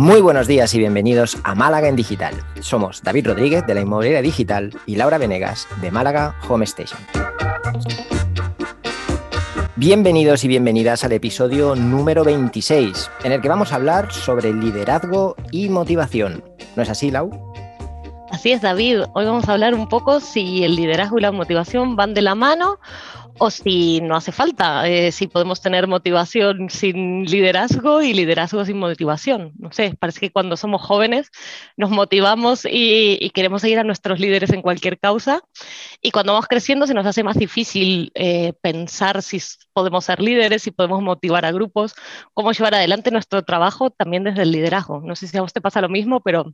Muy buenos días y bienvenidos a Málaga en Digital. Somos David Rodríguez de la Inmobiliaria Digital y Laura Venegas de Málaga Home Station. Bienvenidos y bienvenidas al episodio número 26, en el que vamos a hablar sobre liderazgo y motivación. ¿No es así, Lau? Así es, David. Hoy vamos a hablar un poco si el liderazgo y la motivación van de la mano o si no hace falta, eh, si podemos tener motivación sin liderazgo y liderazgo sin motivación. No sé, parece que cuando somos jóvenes nos motivamos y, queremos seguir a nuestros líderes en cualquier causa y cuando vamos creciendo se nos hace más difícil eh, pensar si podemos ser líderes, si podemos motivar a grupos, cómo llevar adelante nuestro trabajo también desde el liderazgo. No sé si a vos te pasa lo mismo, pero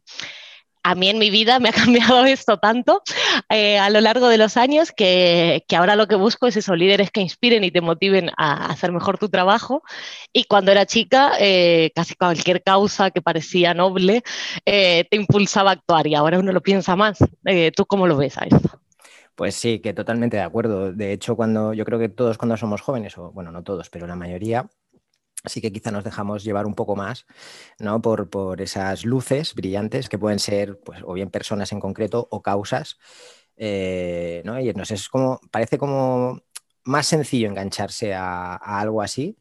a mí en mi vida me ha cambiado esto tanto eh, a lo largo de los años que, ahora lo que busco es esos líderes que inspiren y te motiven a hacer mejor tu trabajo. Y cuando era chica, eh, casi cualquier causa que parecía noble eh, te impulsaba a actuar y ahora uno lo piensa más. ¿Tú cómo lo ves a esto? Pues sí, que totalmente de acuerdo. De hecho, cuando yo creo que todos cuando somos jóvenes, o bueno, no todos, pero la mayoría, Así que quizá nos dejamos llevar un poco más ¿no? por, esas luces brillantes que pueden ser pues, o bien personas en concreto o causas. Eh, ¿no? Y nos es como, parece como más sencillo engancharse a, algo así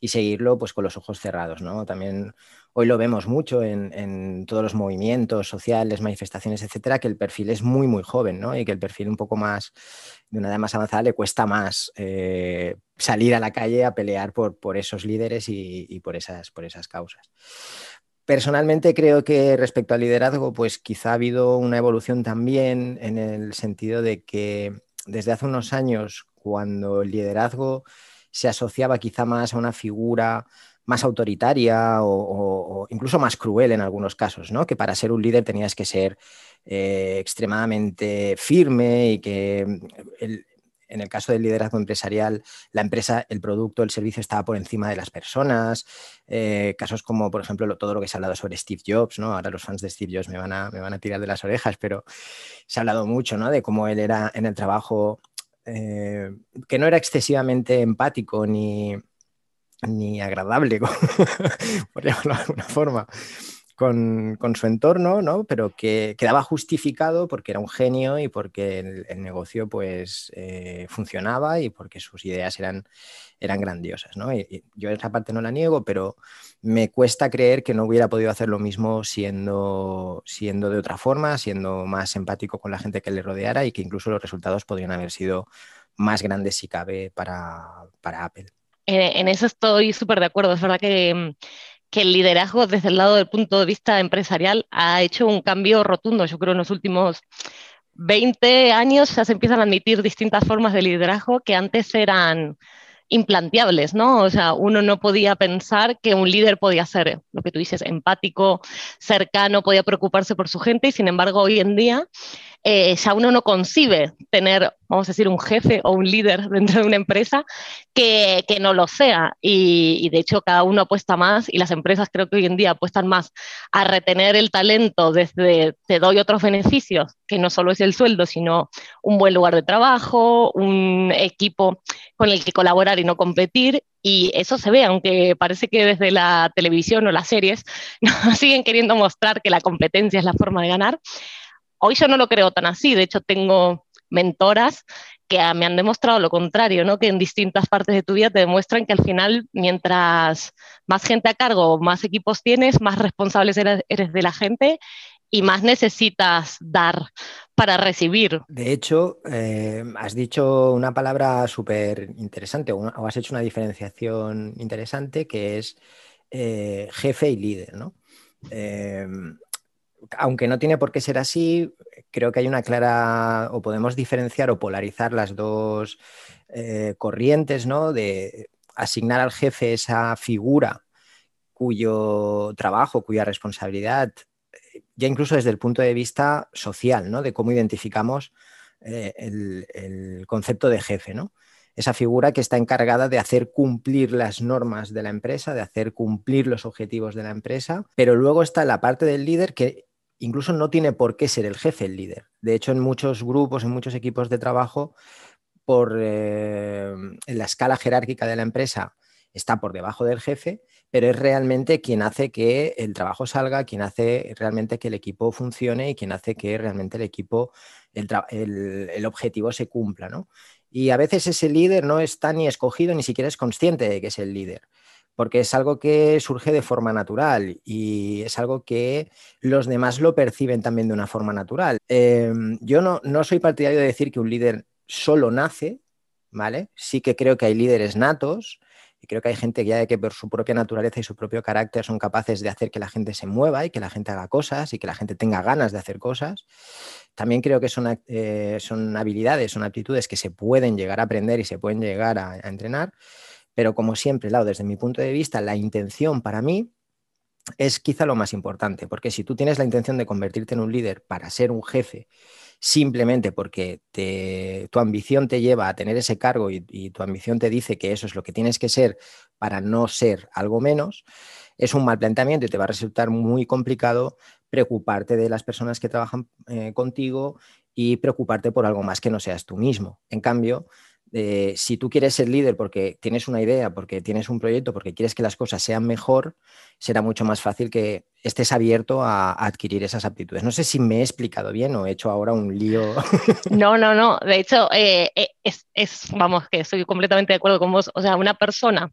y seguirlo pues, con los ojos cerrados. ¿no? También hoy lo vemos mucho en, todos los movimientos sociales, manifestaciones, etcétera, que el perfil es muy, muy joven, ¿no? Y que el perfil un poco más, de una edad más avanzada, le cuesta más eh, salir a la calle a pelear por, por esos líderes y, por, esas, por esas causas. Personalmente creo que respecto al liderazgo, pues quizá ha habido una evolución también en el sentido de que desde hace unos años, cuando el liderazgo se asociaba quizá más a una figura más autoritaria o, incluso más cruel en algunos casos, ¿no? Que para ser un líder tenías que ser eh, extremadamente firme y que en el caso del liderazgo empresarial, la empresa, el producto, el servicio estaba por encima de las personas. Eh, casos como, por ejemplo, todo lo que se ha hablado sobre Steve Jobs, ¿no? Ahora los fans de Steve Jobs me van a, me van a tirar de las orejas, pero se ha hablado mucho, ¿no? De cómo él era en el trabajo, eh, que no era excesivamente empático ni, ni agradable, por llamarlo de alguna forma, con, su entorno, ¿no? pero que quedaba justificado porque era un genio y porque el, negocio pues, eh, funcionaba y porque sus ideas eran, eran grandiosas. ¿no? Y, yo esa parte no la niego, pero me cuesta creer que no hubiera podido hacer lo mismo siendo, siendo de otra forma, siendo más empático con la gente que le rodeara y que incluso los resultados podrían haber sido más grandes si cabe para, para Apple. Eh, en eso estoy súper de acuerdo. Es verdad mm, que, el liderazgo desde el lado del punto de vista empresarial ha hecho un cambio rotundo. Yo creo en los últimos 20 años ya se empiezan a admitir distintas formas de liderazgo que antes eran implanteables, ¿no? O sea, uno no podía pensar que un líder podía ser, lo que tú dices, empático, cercano, podía preocuparse por su gente y sin embargo hoy en día eh, ya uno no concibe tener, vamos a decir, un jefe o un líder dentro de una empresa que, que no lo sea. Y, y, de hecho cada uno apuesta más y las empresas creo que hoy en día apuestan más a retener el talento desde te doy otros beneficios, que no solo es el sueldo, sino un buen lugar de trabajo, un equipo con el que colaborar y no competir. Y eso se ve, aunque parece que desde la televisión o las series nos siguen queriendo mostrar que la competencia es la forma de ganar. Hoy yo no lo creo tan así, de hecho tengo mentoras que me han demostrado lo contrario, ¿no? que en distintas partes de tu vida te demuestran que al final, mientras más gente a cargo, más equipos tienes, más responsables eres, de la gente y más necesitas dar para recibir. De hecho, eh, has dicho una palabra súper interesante o, has hecho una diferenciación interesante que es eh, jefe y líder. ¿no? Eh, aunque no tiene por qué ser así, creo que hay una clara, o podemos diferenciar o polarizar las dos eh, corrientes, ¿no? De asignar al jefe esa figura cuyo trabajo, cuya responsabilidad, ya incluso desde el punto de vista social, ¿no? De cómo identificamos eh, el, el, concepto de jefe, ¿no? Esa figura que está encargada de hacer cumplir las normas de la empresa, de hacer cumplir los objetivos de la empresa, pero luego está la parte del líder que incluso no tiene por qué ser el jefe el líder. De hecho, en muchos grupos, en muchos equipos de trabajo, por eh, la escala jerárquica de la empresa, está por debajo del jefe, pero es realmente quien hace que el trabajo salga, quien hace realmente que el equipo funcione y quien hace que realmente el equipo, el, objetivo se cumpla. ¿no? Y a veces ese líder no está ni escogido, ni siquiera es consciente de que es el líder porque es algo que surge de forma natural y es algo que los demás lo perciben también de una forma natural. Em, yo no, no soy partidario de decir que un líder solo nace, ¿vale? Sí que creo que hay líderes natos y creo que hay gente que ya de que por su propia naturaleza y su propio carácter son capaces de hacer que la gente se mueva y que la gente haga cosas y que la gente tenga ganas de hacer cosas. También creo que son, eh, son habilidades, son aptitudes que se pueden llegar a aprender y se pueden llegar a entrenar. Pero como siempre, lado, desde mi punto de vista, la intención para mí es quizá lo más importante, porque si tú tienes la intención de convertirte en un líder para ser un jefe, simplemente porque tu ambición te lleva a tener ese cargo y, y, tu ambición te dice que eso es lo que tienes que ser para no ser algo menos, es un mal planteamiento y te va a resultar muy complicado preocuparte de las personas que trabajan eh, contigo y preocuparte por algo más que no seas tú mismo. En cambio, eh, si tú quieres ser líder porque tienes una idea, porque tienes un proyecto, porque quieres que las cosas sean mejor, será mucho más fácil que estés abierto a, adquirir esas aptitudes. No sé si me he explicado bien o he hecho ahora un lío. No, no, no. De hecho, eh, eh, es, vamos, que estoy completamente de acuerdo con vos. O sea, una persona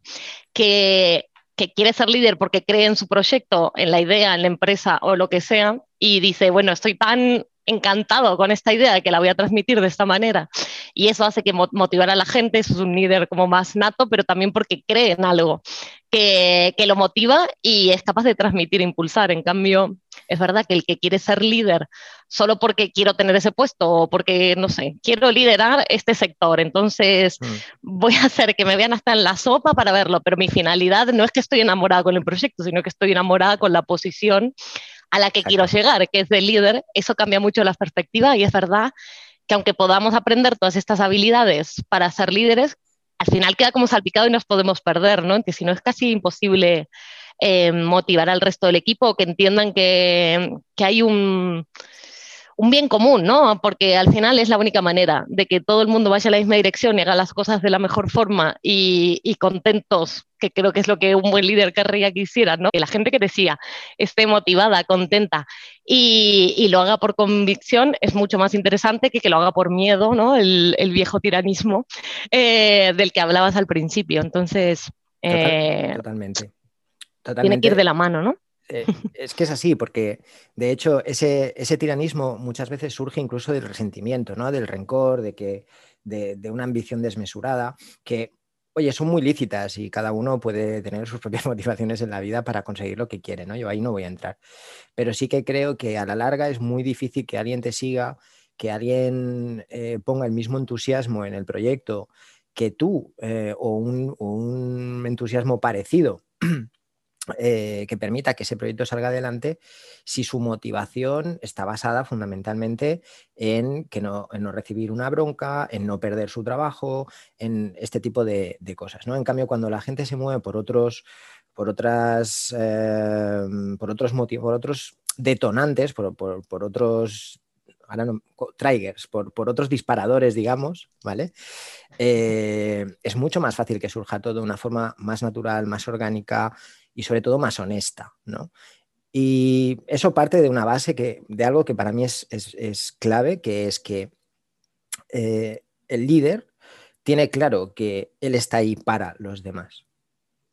que, que quiere ser líder porque cree en su proyecto, en la idea, en la empresa o lo que sea, y dice, bueno, estoy tan encantado con esta idea de que la voy a transmitir de esta manera. Y eso hace que motivar a la gente, eso es un líder como más nato, pero también porque cree en algo que, que, lo motiva y es capaz de transmitir, impulsar. En cambio, es verdad que el que quiere ser líder solo porque quiero tener ese puesto o porque, no sé, quiero liderar este sector, entonces mm. voy a hacer que me vean hasta en la sopa para verlo, pero mi finalidad no es que estoy enamorada con el proyecto, sino que estoy enamorada con la posición a la que quiero llegar, que es de líder, eso cambia mucho la perspectiva y es verdad que aunque podamos aprender todas estas habilidades para ser líderes, al final queda como salpicado y nos podemos perder, ¿no? Que si no es casi imposible eh, motivar al resto del equipo, que entiendan que, que hay un, un bien común, ¿no? Porque al final es la única manera de que todo el mundo vaya a la misma dirección y haga las cosas de la mejor forma y, contentos, que creo que es lo que un buen líder querría que hiciera, ¿no? Que la gente que decía esté motivada, contenta y, lo haga por convicción es mucho más interesante que que lo haga por miedo, ¿no? El, viejo tiranismo eh, del que hablabas al principio. Entonces, eh, totalmente. Tiene que ir de la mano, ¿no? Eh, es que es así, porque de hecho ese, tiranismo muchas veces surge incluso del resentimiento, ¿no? del rencor, de, que, de, una ambición desmesurada, que, oye, son muy lícitas y cada uno puede tener sus propias motivaciones en la vida para conseguir lo que quiere, ¿no? Yo ahí no voy a entrar. Pero sí que creo que a la larga es muy difícil que alguien te siga, que alguien eh, ponga el mismo entusiasmo en el proyecto que tú eh, o un entusiasmo parecido eh, que permita que ese proyecto salga adelante si su motivación está basada fundamentalmente en, que no, no recibir una bronca, en no perder su trabajo, en este tipo de, cosas. ¿no? En cambio, cuando la gente se mueve por otros, por otras, em, por otros motivos, por otros detonantes, por, otros triggers, por, otros disparadores, digamos, ¿vale? Eh, es mucho más fácil que surja todo de una forma más natural, más orgánica y sobre todo más honesta, ¿no? Y eso parte de una base que, de algo que para mí es, clave, que es que eh, el líder tiene claro que él está ahí para los demás,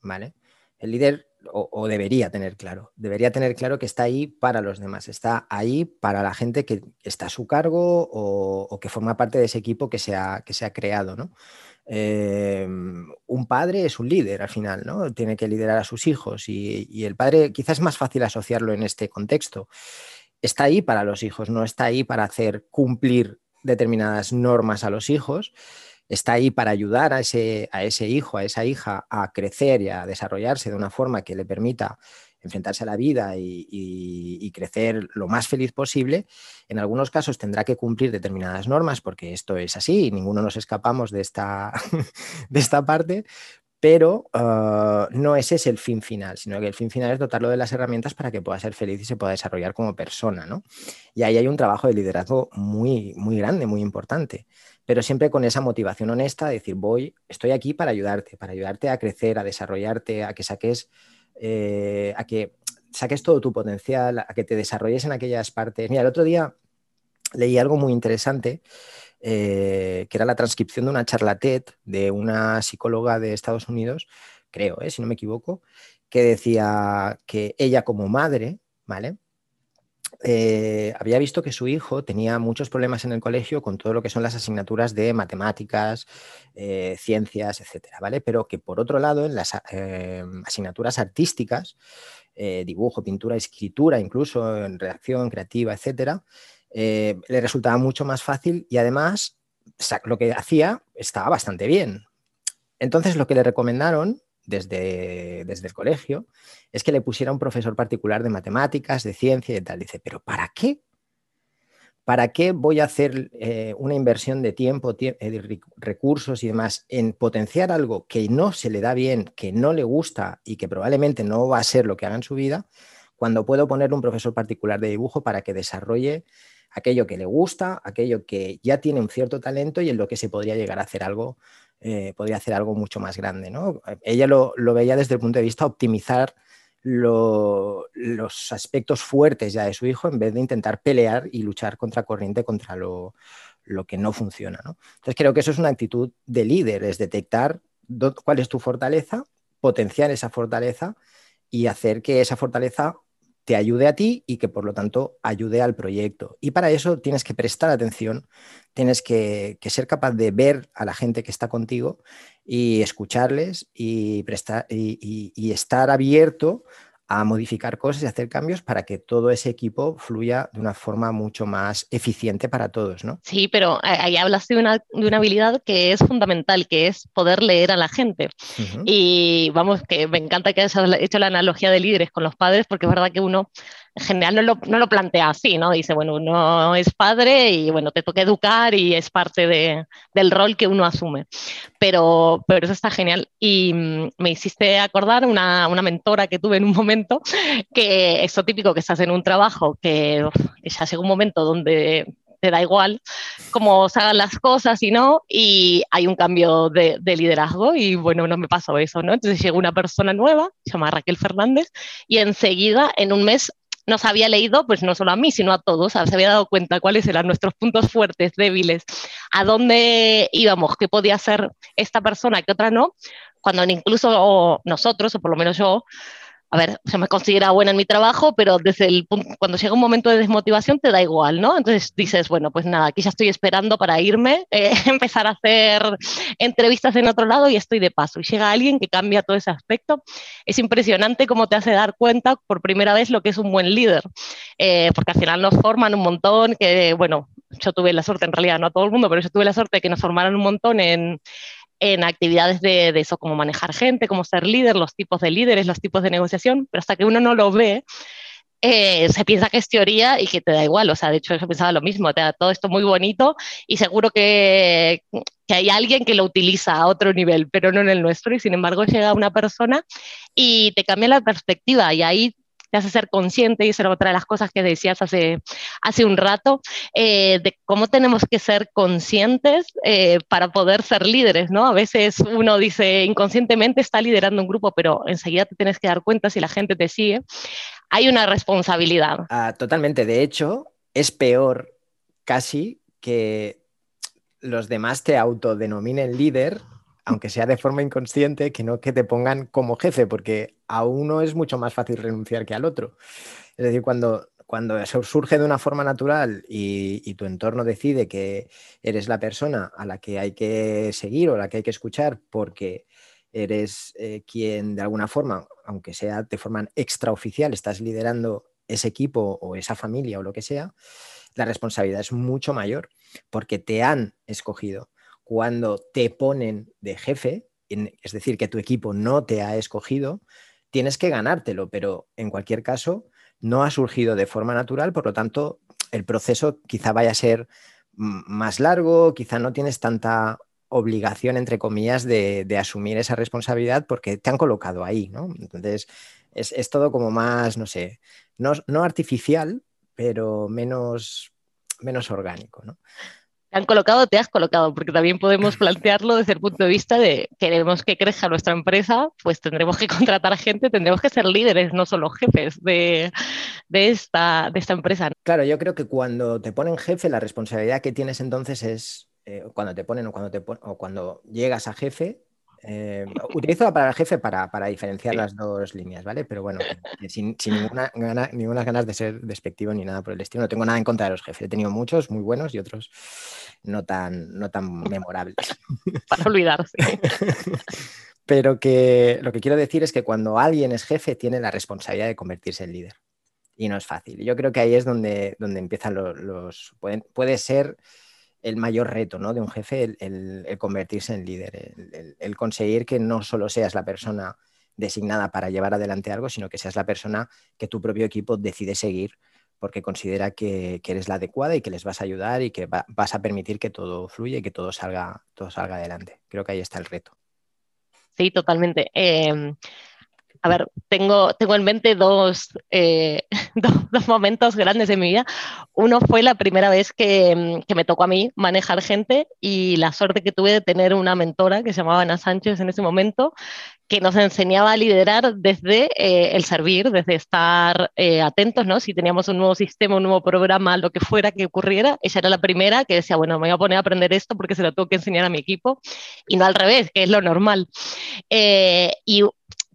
¿vale? El líder, o, debería tener claro, debería tener claro que está ahí para los demás, está ahí para la gente que está a su cargo o, que forma parte de ese equipo que se ha, que se ha creado, ¿no? Em, un padre es un líder al final, ¿no? Tiene que liderar a sus hijos y, el padre quizás es más fácil asociarlo en este contexto. Está ahí para los hijos, no está ahí para hacer cumplir determinadas normas a los hijos, está ahí para ayudar a ese, a ese hijo, a esa hija a crecer y a desarrollarse de una forma que le permita enfrentarse a la vida y, crecer lo más feliz posible, en algunos casos tendrá que cumplir determinadas normas, porque esto es así y ninguno nos escapamos de esta, de esta parte, pero ah, no ese es el fin final, sino que el fin final es dotarlo de las herramientas para que pueda ser feliz y se pueda desarrollar como persona, ¿no? Y ahí hay un trabajo de liderazgo muy, muy grande, muy importante. pero siempre con esa motivación honesta de decir, voy, estoy aquí para ayudarte, para ayudarte a crecer, a desarrollarte, a que saques, eh, a que saques todo tu potencial, a que te desarrolles en aquellas partes. Mira, el otro día leí algo muy interesante, eh, que era la transcripción de una charla TED de una psicóloga de Estados Unidos, creo, eh, si no me equivoco, que decía que ella como madre, ¿vale? Eh, había visto que su hijo tenía muchos problemas en el colegio con todo lo que son las asignaturas de matemáticas, ciencias, etcétera, ¿vale? Pero que por otro lado, en las asignaturas artísticas, dibujo, pintura, escritura, incluso en redacción creativa, etcétera, eh, le resultaba mucho más fácil y además lo que hacía estaba bastante bien. Entonces lo que le recomendaron desde, desde el colegio es que le pusiera un profesor particular de matemáticas, de ciencia y tal. Dice, pero ¿para qué? ¿Para qué voy a hacer eh, una inversión de tiempo, eh, recursos y demás en potenciar algo que no se le da bien, que no le gusta y que probablemente no va a ser lo que haga en su vida, cuando puedo poner un profesor particular de dibujo para que desarrolle aquello que le gusta, aquello que ya tiene un cierto talento y en lo que se podría llegar a hacer algo, eh, podría hacer algo mucho más grande. ¿no? Ella lo, veía desde el punto de vista optimizar los aspectos fuertes ya de su hijo en vez de intentar pelear y luchar contra corriente contra lo, que no funciona. Entonces creo que eso es una actitud de líder, es detectar cuál es tu fortaleza, potenciar esa fortaleza y hacer que esa fortaleza te ayude a ti y que por lo tanto ayude al proyecto. Y para eso tienes que prestar atención, tienes que, ser capaz de ver a la gente que está contigo y escucharles y, prestar, y estar abierto a modificar cosas y hacer cambios para que todo ese equipo fluya de una forma mucho más eficiente para todos, ¿no? Sí, pero ahí hablas de una, de una habilidad que es fundamental, que es poder leer a la gente. Y vamos, que me encanta que hayas hecho la analogía de líderes con los padres, porque es verdad que uno en general no lo, no lo, plantea así, ¿no? Dice, bueno, uno es padre y bueno, te toca educar y es parte de, del rol que uno asume. Pero, pero eso está genial. Y mm, me hiciste acordar una, una mentora que tuve en un momento, que es típico que estás en un trabajo que, que ya llega un momento donde te da igual cómo se hagan las cosas y no, y hay un cambio de, de, liderazgo y bueno, no me pasó eso, ¿no? Entonces llegó una persona nueva, se llama Raquel Fernández, y enseguida, en un mes, nos había leído, pues no solo a mí, sino a todos, se había dado cuenta cuáles eran nuestros puntos fuertes, débiles, a dónde íbamos, qué podía ser esta persona, qué otra no, cuando incluso nosotros, o por lo menos yo, a ver, se me considera buena en mi trabajo, pero desde el punto, cuando llega un momento de desmotivación te da igual, ¿no? Entonces dices, bueno, pues nada, aquí ya estoy esperando para irme, eh, empezar a hacer entrevistas en otro lado y estoy de paso. Y llega alguien que cambia todo ese aspecto. Es impresionante cómo te hace dar cuenta por primera vez lo que es un buen líder, eh, porque al final nos forman un montón, que bueno, yo tuve la suerte, en realidad no a todo el mundo, pero yo tuve la suerte de que nos formaran un montón en en actividades de, eso, como manejar gente, como ser líder, los tipos de líderes, los tipos de negociación, pero hasta que uno no lo ve, eh, se piensa que es teoría y que te da igual. O sea, de hecho, yo pensaba lo mismo, te da todo esto muy bonito y seguro que, que, hay alguien que lo utiliza a otro nivel, pero no en el nuestro. Y sin embargo, llega una persona y te cambia la perspectiva y ahí te hace ser consciente, y esa era otra de las cosas que decías hace, hace un rato, eh, de cómo tenemos que ser conscientes eh, para poder ser líderes, ¿no? A veces uno dice inconscientemente está liderando un grupo, pero enseguida te tienes que dar cuenta si la gente te sigue. Hay una responsabilidad. Ah, totalmente. De hecho, es peor casi que los demás te autodenominen líder aunque sea de forma inconsciente, que no que te pongan como jefe, porque a uno es mucho más fácil renunciar que al otro. Es decir, cuando, cuando eso surge de una forma natural y, tu entorno decide que eres la persona a la que hay que seguir o la que hay que escuchar porque eres eh, quien de alguna forma, aunque sea de forma extraoficial, estás liderando ese equipo o esa familia o lo que sea, la responsabilidad es mucho mayor porque te han escogido cuando te ponen de jefe, es decir, que tu equipo no te ha escogido, tienes que ganártelo, pero en cualquier caso no ha surgido de forma natural, por lo tanto, el proceso quizá vaya a ser más largo, quizá no tienes tanta obligación, entre comillas, de, asumir esa responsabilidad porque te han colocado ahí, ¿no? Entonces, es, todo como más, no sé, no, no artificial, pero menos, menos orgánico, ¿no? Te han colocado, te has colocado, porque también podemos plantearlo desde el punto de vista de queremos que crezca nuestra empresa, pues tendremos que contratar gente, tendremos que ser líderes, no solo jefes de, esta, de esta empresa. Claro, yo creo que cuando te ponen jefe, la responsabilidad que tienes entonces es, eh, cuando te ponen o cuando, te o cuando llegas a jefe, eh, utilizo la palabra jefe para, diferenciar las dos líneas, ¿vale? Pero bueno, sin, ninguna, ninguna ganas de ser despectivo ni nada por el estilo. No tengo nada en contra de los jefes. He tenido muchos muy buenos y otros no tan, no tan memorables. Para olvidarse. Pero que lo que quiero decir es que cuando alguien es jefe, tiene la responsabilidad de convertirse en líder. Y no es fácil. Yo creo que ahí es donde, donde empiezan los. puede ser el mayor reto ¿no? de un jefe, el, convertirse en líder, el, conseguir que no solo seas la persona designada para llevar adelante algo, sino que seas la persona que tu propio equipo decide seguir porque considera que, eres la adecuada y que les vas a ayudar y que vas a permitir que todo fluya y que todo salga, todo salga adelante. Creo que ahí está el reto. Sí, totalmente. Em, a ver, tengo, tengo en mente eh, dos, dos, momentos grandes de mi vida. Uno fue la primera vez que, que, me tocó a mí manejar gente y la suerte que tuve de tener una mentora que se llamaba Ana Sánchez en ese momento, que nos enseñaba a liderar desde eh, el servir, desde estar eh, atentos, ¿no? Si teníamos un nuevo sistema, un nuevo programa, lo que fuera que ocurriera, ella era la primera que decía, bueno, me voy a poner a aprender esto porque se lo tengo que enseñar a mi equipo, y no al revés, que es lo normal. y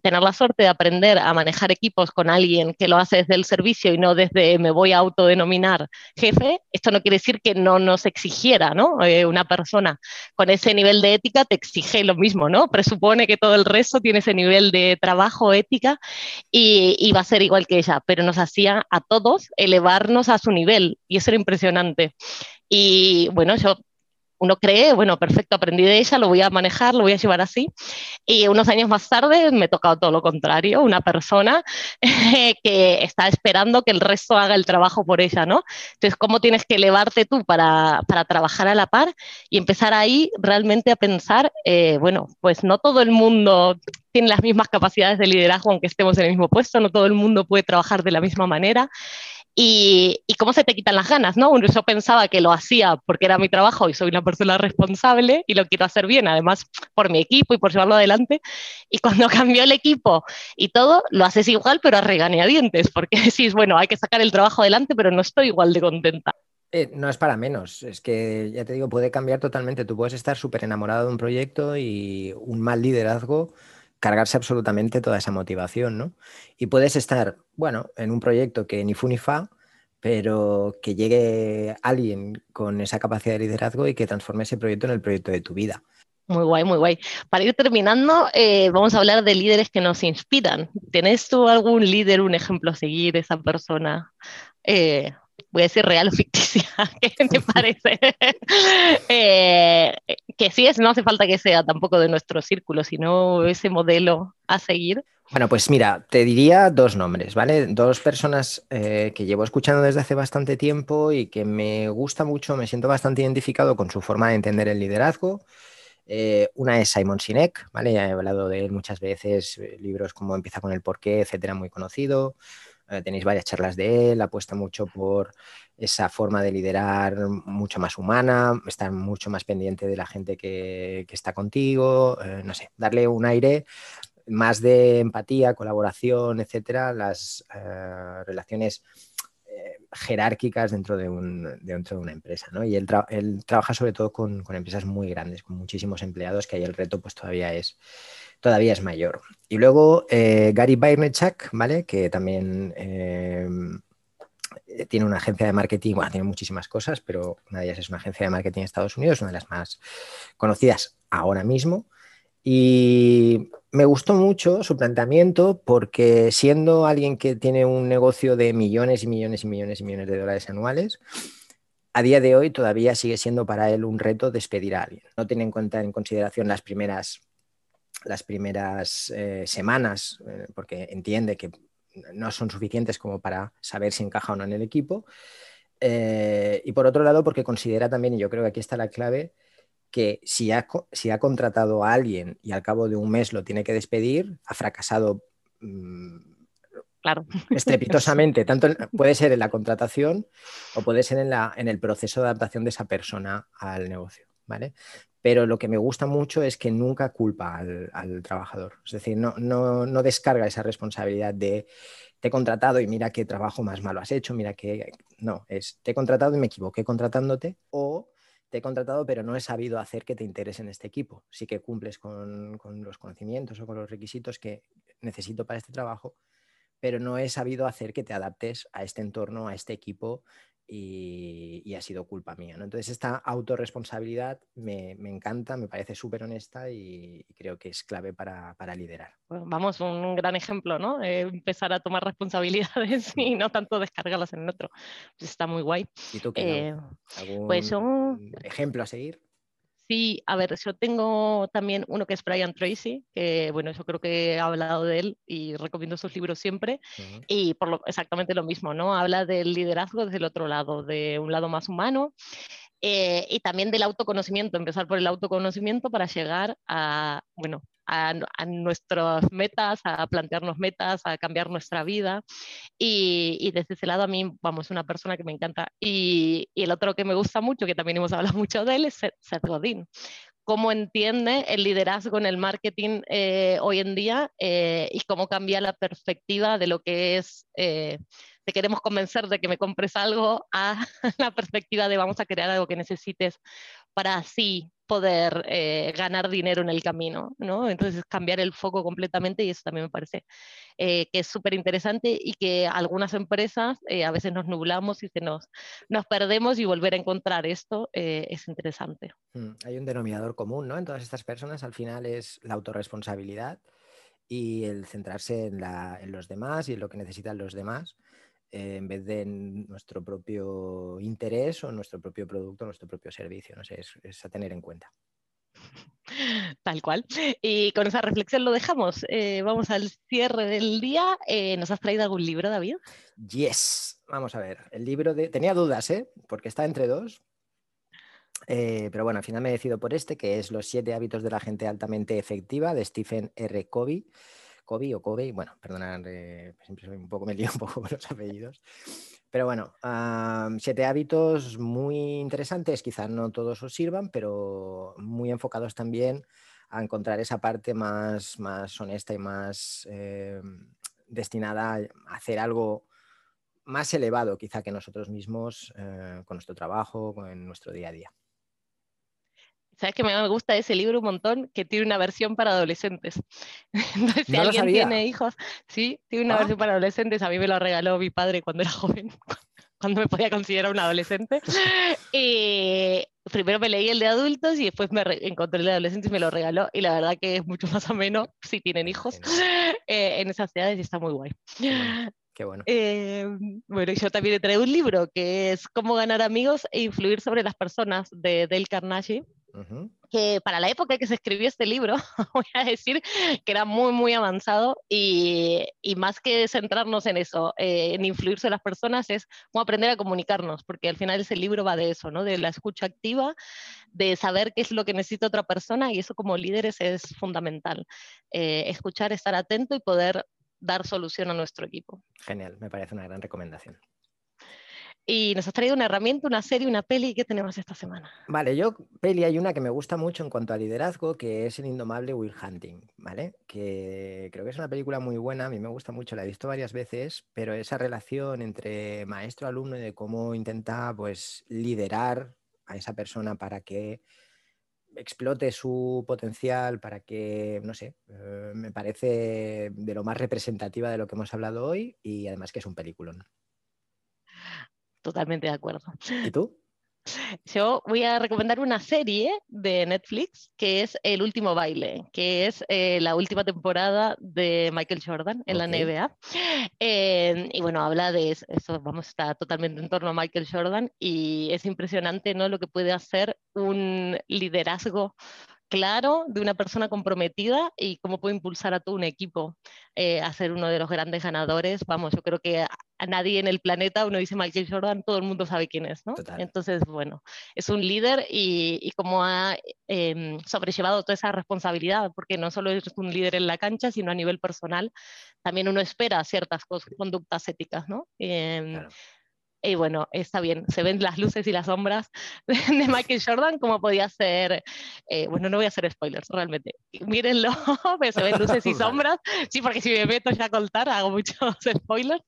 tener la suerte de aprender a manejar equipos con alguien que lo hace desde el servicio y no desde me voy a autodenominar jefe, esto no quiere decir que no nos exigiera, ¿no? Eh, una persona con ese nivel de ética te exige lo mismo, ¿no? Presupone que todo el resto tiene ese nivel de trabajo, ética y, y va a ser igual que ella, pero nos hacía a todos elevarnos a su nivel y eso era impresionante. Y bueno, yo uno cree, bueno, perfecto, aprendí de ella, lo voy a manejar, lo voy a llevar así. Y unos años más tarde me tocado todo lo contrario, una persona que está esperando que el resto haga el trabajo por ella, ¿no? Entonces, ¿cómo tienes que elevarte tú para, para trabajar a la par y empezar ahí realmente a pensar, eh, bueno, pues no todo el mundo tiene las mismas capacidades de liderazgo aunque estemos en el mismo puesto, no todo el mundo puede trabajar de la misma manera y, cómo se te quitan las ganas, ¿no? Yo pensaba que lo hacía porque era mi trabajo y soy una persona responsable y lo quiero hacer bien, además por mi equipo y por llevarlo adelante. Y cuando cambió el equipo y todo, lo haces igual, pero a regañadientes, porque decís, bueno, hay que sacar el trabajo adelante, pero no estoy igual de contenta. Eh, no es para menos, es que ya te digo, puede cambiar totalmente. Tú puedes estar súper enamorado de un proyecto y un mal liderazgo cargarse absolutamente toda esa motivación, ¿no? Y puedes estar, bueno, en un proyecto que ni fu ni fa, pero que llegue alguien con esa capacidad de liderazgo y que transforme ese proyecto en el proyecto de tu vida. Muy guay, muy guay. Para ir terminando, eh, vamos a hablar de líderes que nos inspiran. ¿Tienes tú algún líder, un ejemplo a seguir, esa persona? Eh, voy a decir real o ficticia, ¿qué te parece? Eh, que sí, es, no hace falta que sea tampoco de nuestro círculo, sino ese modelo a seguir. Bueno, pues mira, te diría dos nombres, ¿vale? Dos personas eh, que llevo escuchando desde hace bastante tiempo y que me gusta mucho, me siento bastante identificado con su forma de entender el liderazgo. Eh, una es Simon Sinek, ¿vale? Ya he hablado de él muchas veces, libros como Empieza con el porqué, etcétera, muy conocido. Eh, tenéis varias charlas de él, apuesta mucho por esa forma de liderar mucho más humana, estar mucho más pendiente de la gente que, está contigo, eh, no sé, darle un aire más de empatía, colaboración, etcétera, las eh, relaciones jerárquicas dentro de, dentro de una empresa, ¿no? Y él, trabaja sobre todo con, con, empresas muy grandes, con muchísimos empleados, que ahí el reto pues todavía es, todavía es mayor. Y luego eh, Gary Vaynerchuk, ¿vale? Que también eh, tiene una agencia de marketing, bueno, tiene muchísimas cosas, pero una de ellas es una agencia de marketing en Estados Unidos, una de las más conocidas ahora mismo. Y me gustó mucho su planteamiento porque siendo alguien que tiene un negocio de millones y millones y millones y millones de dólares anuales, a día de hoy todavía sigue siendo para él un reto despedir a alguien. No tiene en cuenta en consideración las primeras las primeras eh, semanas, eh, porque entiende que no son suficientes como para saber si encaja o no en el equipo. Eh, y por otro lado, porque considera también, y yo creo que aquí está la clave, que si ha, si ha contratado a alguien y al cabo de un mes lo tiene que despedir, ha fracasado mm, claro. estrepitosamente. Tanto puede ser en la contratación o puede ser en, la, en el proceso de adaptación de esa persona al negocio, ¿vale? Pero lo que me gusta mucho es que nunca culpa al, trabajador. Es decir, no, descarga esa responsabilidad de te he contratado y mira qué trabajo más malo has hecho, mira que... No, es te he contratado y me equivoqué contratándote o te he contratado pero no he sabido hacer que te interese en este equipo. Sí que cumples con los conocimientos o con los requisitos que necesito para este trabajo, pero no he sabido hacer que te adaptes a este entorno, a este equipo y, ha sido culpa mía. ¿no? Entonces esta autorresponsabilidad me, me encanta, me parece súper honesta y, creo que es clave para, para liderar. vamos, un gran ejemplo, ¿no? Eh, empezar a tomar responsabilidades y no tanto descargarlas en el otro. Pues está muy guay. ¿Y tú qué? Eh, pues ¿Algún ejemplo a seguir? Sí, a ver, yo tengo también uno que es Brian Tracy, que bueno, yo creo que he hablado de él y recomiendo sus libros siempre, y por lo, exactamente lo mismo, ¿no? Habla del liderazgo desde el otro lado, de un lado más humano, eh, y también del autoconocimiento, empezar por el autoconocimiento para llegar a, bueno, a, nuestras metas, a plantearnos metas, a cambiar nuestra vida. Y, desde ese lado a mí, vamos, una persona que me encanta. Y, el otro que me gusta mucho, que también hemos hablado mucho de él, es Seth Godin cómo entiende el liderazgo en el marketing eh, hoy en día eh, y cómo cambia la perspectiva de lo que es, eh, te queremos convencer de que me compres algo, a la perspectiva de vamos a crear algo que necesites para así poder eh, ganar dinero en el camino, ¿no? Entonces cambiar el foco completamente y eso también me parece eh, que es súper interesante y que algunas empresas eh, a veces nos nublamos y se nos, nos perdemos y volver a encontrar esto es interesante. Mm, hay un denominador común, ¿no? En todas estas personas al final es la autorresponsabilidad y el centrarse en, en los demás y en lo que necesitan los demás eh, en vez de nuestro propio interés o nuestro propio producto, nuestro propio servicio. No sé, es, a tener en cuenta. Tal cual. Y con esa reflexión lo dejamos. Eh, vamos al cierre del día. Eh, ¿Nos has traído algún libro, David? Yes. Vamos a ver. El libro de. Tenía dudas, ¿eh? Porque está entre dos. pero bueno, al final me he decidido por este, que es Los siete hábitos de la gente altamente efectiva, de Stephen R. Covey. Kobe o Kobe, bueno, perdonad, eh, siempre soy un poco, me lío un poco con los apellidos. Pero bueno, siete hábitos muy interesantes, quizás no todos os sirvan, pero muy enfocados también a encontrar esa parte más, más honesta y más eh, destinada a hacer algo más elevado quizá que nosotros mismos eh, con nuestro trabajo, con nuestro día a día. ¿Sabes que me gusta ese libro un montón? Que tiene una versión para adolescentes. Entonces, si alguien tiene hijos, sí, tiene una ah. versión para adolescentes. A mí me lo regaló mi padre cuando era joven, cuando me podía considerar un adolescente. primero me leí el de adultos y después me encontré el de adolescentes y me lo regaló. Y la verdad que es mucho más ameno si tienen hijos eh, en esas edades y está muy guay. Qué bueno. Eh, bueno, yo también he traído un libro que es Cómo ganar amigos e influir sobre las personas de Dale Carnegie que para la época que se escribió este libro, voy a decir que era muy, muy avanzado y, y más que centrarnos en eso, eh, en influirse en las personas, es cómo aprender a comunicarnos, porque al final ese libro va de eso, ¿no? De la escucha activa, de saber qué es lo que necesita otra persona y eso como líderes es fundamental. Eh, escuchar, estar atento y poder dar solución a nuestro equipo. Genial, me parece una gran recomendación. Y nos has traído una herramienta, una serie, una peli. ¿Qué tenemos esta semana? Vale, yo, peli, hay una que me gusta mucho en cuanto a liderazgo, que es El Indomable Will Hunting, ¿vale? Que creo que es una película muy buena, a mí me gusta mucho, la he visto varias veces, pero esa relación entre maestro-alumno y de cómo intenta, pues, liderar a esa persona para que explote su potencial, para que, no sé, eh, me parece de lo más representativa de lo que hemos hablado hoy y además que es un peliculón totalmente de acuerdo. ¿Y tú? Yo voy a recomendar una serie de Netflix que es El último baile, que es eh, la última temporada de Michael Jordan en la NBA. Eh, y bueno, habla de eso, vamos, está totalmente en torno a Michael Jordan y es impresionante ¿no? lo que puede hacer un liderazgo claro de una persona comprometida y cómo puede impulsar a todo un equipo eh, a ser uno de los grandes ganadores. Vamos, yo creo que a nadie en el planeta, uno dice Michael Jordan, todo el mundo sabe quién es, ¿no? Entonces, bueno, es un líder y, y cómo ha em, sobrellevado toda esa responsabilidad, porque no solo es un líder en la cancha, sino a nivel personal, también uno espera ciertas conductas éticas, ¿no? Em, y bueno, está bien, se ven las luces y las sombras de Michael Jordan, como podía ser, eh, bueno, no voy a hacer spoilers realmente, mírenlo, se ven luces y sombras, sí, porque si me meto ya a contar, hago muchos spoilers,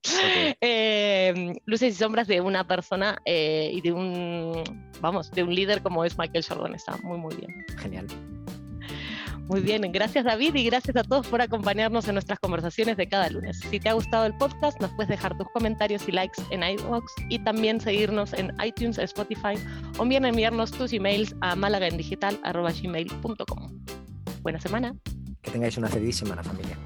eh, luces y sombras de una persona eh, y de un, vamos, de un líder como es Michael Jordan, está muy, muy bien. Genial. Muy bien, gracias David y gracias a todos por acompañarnos en nuestras conversaciones de cada lunes. Si te ha gustado el podcast, nos puedes dejar tus comentarios y likes en iVoox y también seguirnos en iTunes, Spotify o bien enviarnos tus emails a malagaendigital.gmail.com. Buena semana. Que tengáis una feliz semana familia.